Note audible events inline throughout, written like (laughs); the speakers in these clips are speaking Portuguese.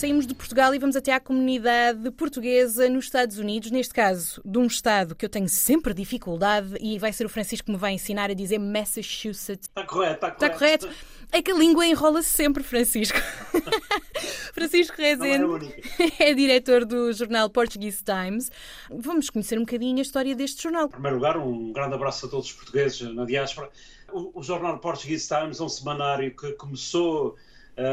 Saímos de Portugal e vamos até à comunidade portuguesa nos Estados Unidos, neste caso de um estado que eu tenho sempre dificuldade e vai ser o Francisco que me vai ensinar a dizer Massachusetts. Está correto, está correto. Está correto? É que a língua enrola-se sempre, Francisco. (laughs) Francisco Rezende é, (laughs) é, diretor do jornal Portuguese Times. Vamos conhecer um bocadinho a história deste jornal. Em primeiro lugar, um grande abraço a todos os portugueses na diáspora. O, o jornal Portuguese Times é um semanário que começou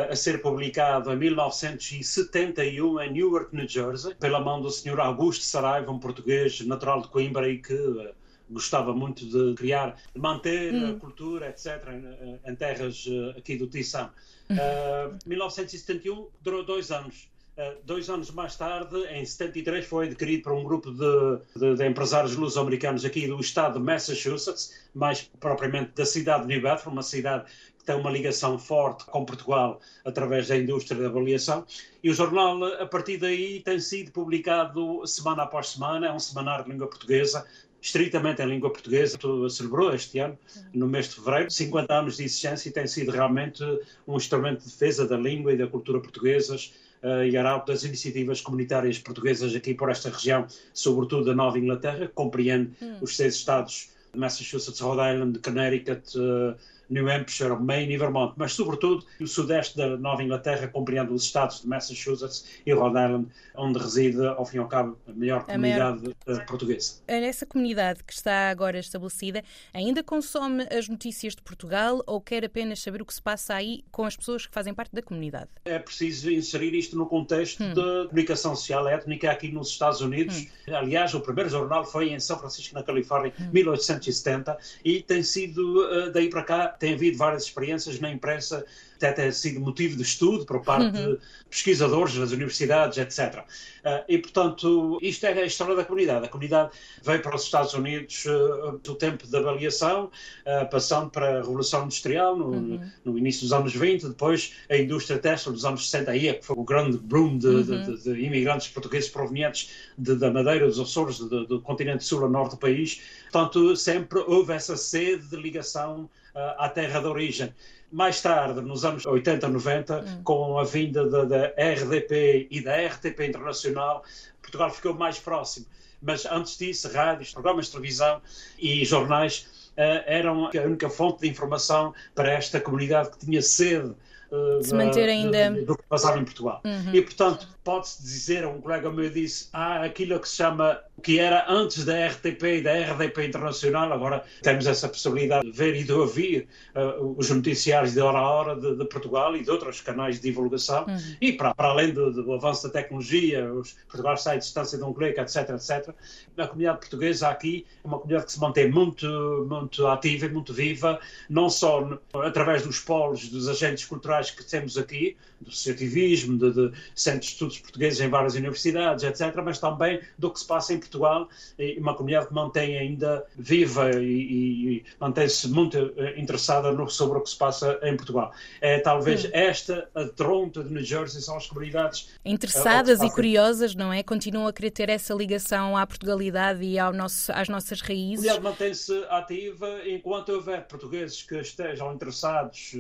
a ser publicado em 1971 em Newark, New Jersey, pela mão do Sr. Augusto Saraiva, um português natural de Coimbra e que eh, gostava muito de criar, de manter hum. a cultura, etc., em, em terras eh, aqui do Tição. Uh, 1971 durou dois anos. Uh, dois anos mais tarde, em 73, foi adquirido por um grupo de, de, de empresários luso-americanos aqui do estado de Massachusetts, mais propriamente da cidade de New Bedford, uma cidade tem uma ligação forte com Portugal através da indústria da avaliação. E o jornal, a partir daí, tem sido publicado semana após semana, é um semanário de língua portuguesa, estritamente em língua portuguesa. Celebrou este ano, no mês de fevereiro, 50 anos de existência e tem sido realmente um instrumento de defesa da língua e da cultura portuguesas uh, e arauto das iniciativas comunitárias portuguesas aqui por esta região, sobretudo da Nova Inglaterra, que compreende hum. os seis estados de Massachusetts, Rhode Island, Connecticut, uh, New Hampshire, Maine e Vermont, mas sobretudo o sudeste da Nova Inglaterra, compreende os estados de Massachusetts e Rhode Island, onde reside, ao fim e ao cabo, a maior a comunidade maior... Eh, portuguesa. Essa comunidade que está agora estabelecida ainda consome as notícias de Portugal ou quer apenas saber o que se passa aí com as pessoas que fazem parte da comunidade? É preciso inserir isto no contexto hum. da comunicação social étnica aqui nos Estados Unidos. Hum. Aliás, o primeiro jornal foi em São Francisco, na Califórnia, em hum. 1870, e tem sido, eh, daí para cá, tem havido várias experiências na imprensa até ter sido motivo de estudo por parte uhum. de pesquisadores das universidades, etc. Uh, ah, e, portanto, isto é a história da comunidade. A comunidade veio para os Estados Unidos uh, do tempo da avaliação, uh, passando para a Revolução Industrial no, uhum. no, início dos anos 20, depois a indústria têxtil dos anos 60, aí é que foi o grande boom de, uhum. de, de, de imigrantes portugueses provenientes da Madeira, dos Açores, do continente sul ao norte do país. Portanto, sempre houve essa sede de ligação à terra de origem. Mais tarde, nos anos 80, 90, hum. com a vinda da, da RDP e da RTP Internacional, Portugal ficou mais próximo. Mas antes disso, rádios, programas de televisão e jornais uh, eram a única fonte de informação para esta comunidade que tinha sede uh, se manter ainda do que passava em Portugal. Uhum. E, portanto, pode-se dizer, um colega meu disse, há aquilo que se chama, que era antes da RTP e da RDP Internacional, agora temos essa possibilidade de ver e de ouvir uh, os noticiários de hora a hora de, de, Portugal e de outros canais de divulgação, uhum. e para, para além do, do, avanço da tecnologia, os Portugal sai à distância de um clique, etc, etc, a comunidade portuguesa aqui é uma comunidade que se mantém muito, muito ativa e muito viva, não só através dos polos, dos agentes culturais que temos aqui, do associativismo, de, de centros de estudos portugueses em várias universidades, etc., mas também do que se passa em Portugal, e uma comunidade que mantém ainda viva e, e mantém-se muito eh, interessada no, sobre o que se passa em Portugal. É talvez hum. esta a Toronto de New Jersey são as comunidades eh, interessadas e curiosas, não é? Continuam a querer ter essa ligação à Portugalidade e ao nosso, às nossas raízes. A mantém-se ativa enquanto houver portugueses que estejam interessados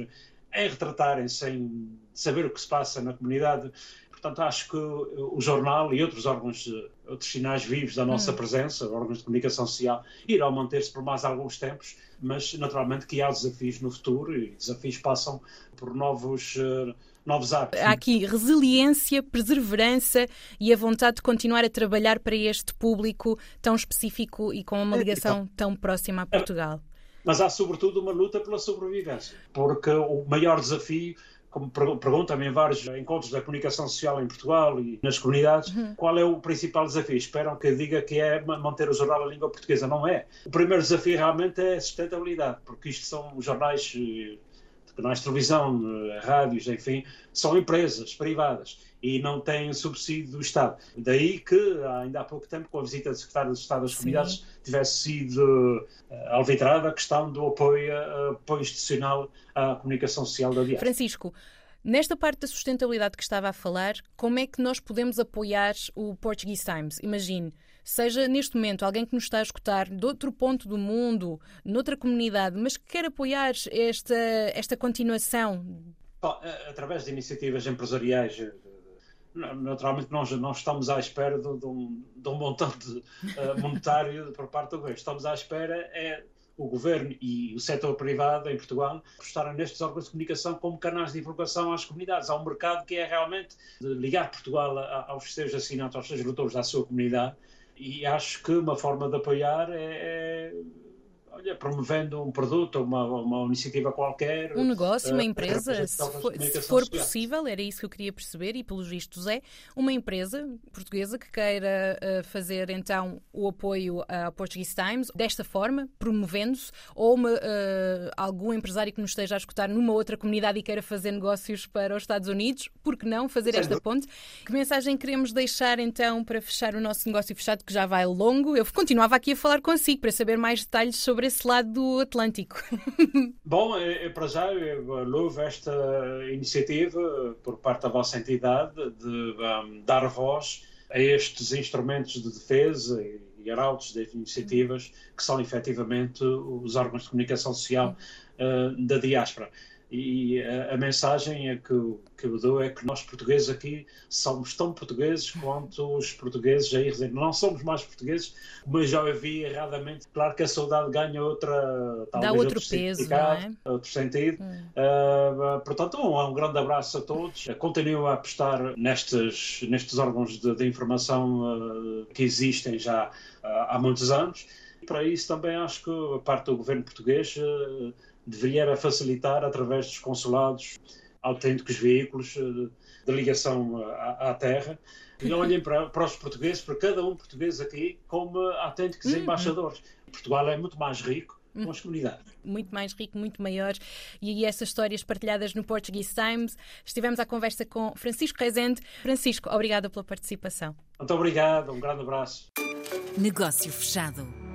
em retratarem-se, em saber o que se passa na comunidade. Portanto, acho que o jornal e outros órgãos, outros sinais vivos da nossa hum. presença, órgãos de comunicação social, irão manter-se por mais alguns tempos, mas naturalmente que há desafios no futuro e desafios passam por novos. Uh, novos hábitos. Há aqui resiliência, perseverança e a vontade de continuar a trabalhar para este público tão específico e com uma é, ligação tão próxima a Portugal mas há sobretudo uma luta pela sobrevivência, porque o maior desafio como perguntam-me em vários encontros da comunicação social em Portugal e nas comunidades, uhum. qual é o principal desafio? Esperam que eu diga que é manter o jornal a língua portuguesa. Não é. O primeiro desafio realmente é a sustentabilidade, porque isto são jornais eh, canais de televisão, eh, rádios, enfim, são empresas privadas e não têm subsídio do Estado. Daí que, ainda há pouco tempo, com a visita do secretário de Estado das. Comunidades, tivesse sido uh, alvitrada a questão do apoio, uh, apoio institucional à comunicação social da diáspora. Francisco, Nesta parte da sustentabilidade que estava a falar, como é que nós podemos apoiar o Portuguese Times? Imagine, seja neste momento alguém que nos está a escutar de outro ponto do mundo, noutra comunidade, mas que quer apoiar esta, esta continuação? Bom, através de iniciativas empresariais naturalmente nós não estamos à espera de, de, um, de um, montante uh, monetário (laughs) por parte do governo. Estamos à espera é o governo e o setor privado em Portugal apostarem nestes órgãos de comunicação como canais de informação às comunidades. Há um mercado que é realmente ligar Portugal aos seus assinantes, aos seus leitores da sua comunidade e acho que uma forma de apoiar é, é olha, promovendo um produto, uma, uma iniciativa qualquer. Um negócio, uma uh, empresa, se for, se for possível, era isso que eu queria perceber, e pelos vistos é, uma empresa portuguesa que queira uh, fazer então o apoio ao Portuguese Times desta forma, promovendo-se, ou uma, uh, algum empresário que nos esteja a escutar numa outra comunidade e queira fazer negócios para os Estados Unidos, por que não fazer esta ponte? Que mensagem queremos deixar então para fechar o nosso negócio fechado, que já vai longo? Eu continuava aqui a falar consigo para saber mais detalhes sobre esse lado do Atlântico. (laughs) Bom, é, para já louvo esta iniciativa por parte da vossa entidade de um, dar voz a estes instrumentos de defesa e, arautos de iniciativas que são efetivamente os órgãos de comunicação social uh, da diáspora. E a, a, mensagem é que, que eu dou é que nós portugueses aqui somos tão portugueses quanto os portugueses aí residem. Não somos mais portugueses, mas já ouvi erradamente. Claro que a saudade ganha outra. Dá outro, outro peso, não é? Outro sentido. Hum. Uh, portanto, um, um grande abraço a todos. Continuo a apostar nestes, nestes órgãos de, de informação uh, que existem já uh, há muitos anos. Para isso também acho que a parte do governo português deveria facilitar através dos consulados autênticos veículos eh, de ligação à, à terra e olhem para, para, os portugueses, para cada um português aqui, como autênticos uhum. embaixadores. Portugal é muito mais rico com as comunidades. Muito mais rico, muito maior. E essas histórias partilhadas no Portuguese Times. Estivemos à conversa com Francisco Rezende. Francisco, obrigada pela participação. Muito obrigado, um grande abraço. Negócio fechado.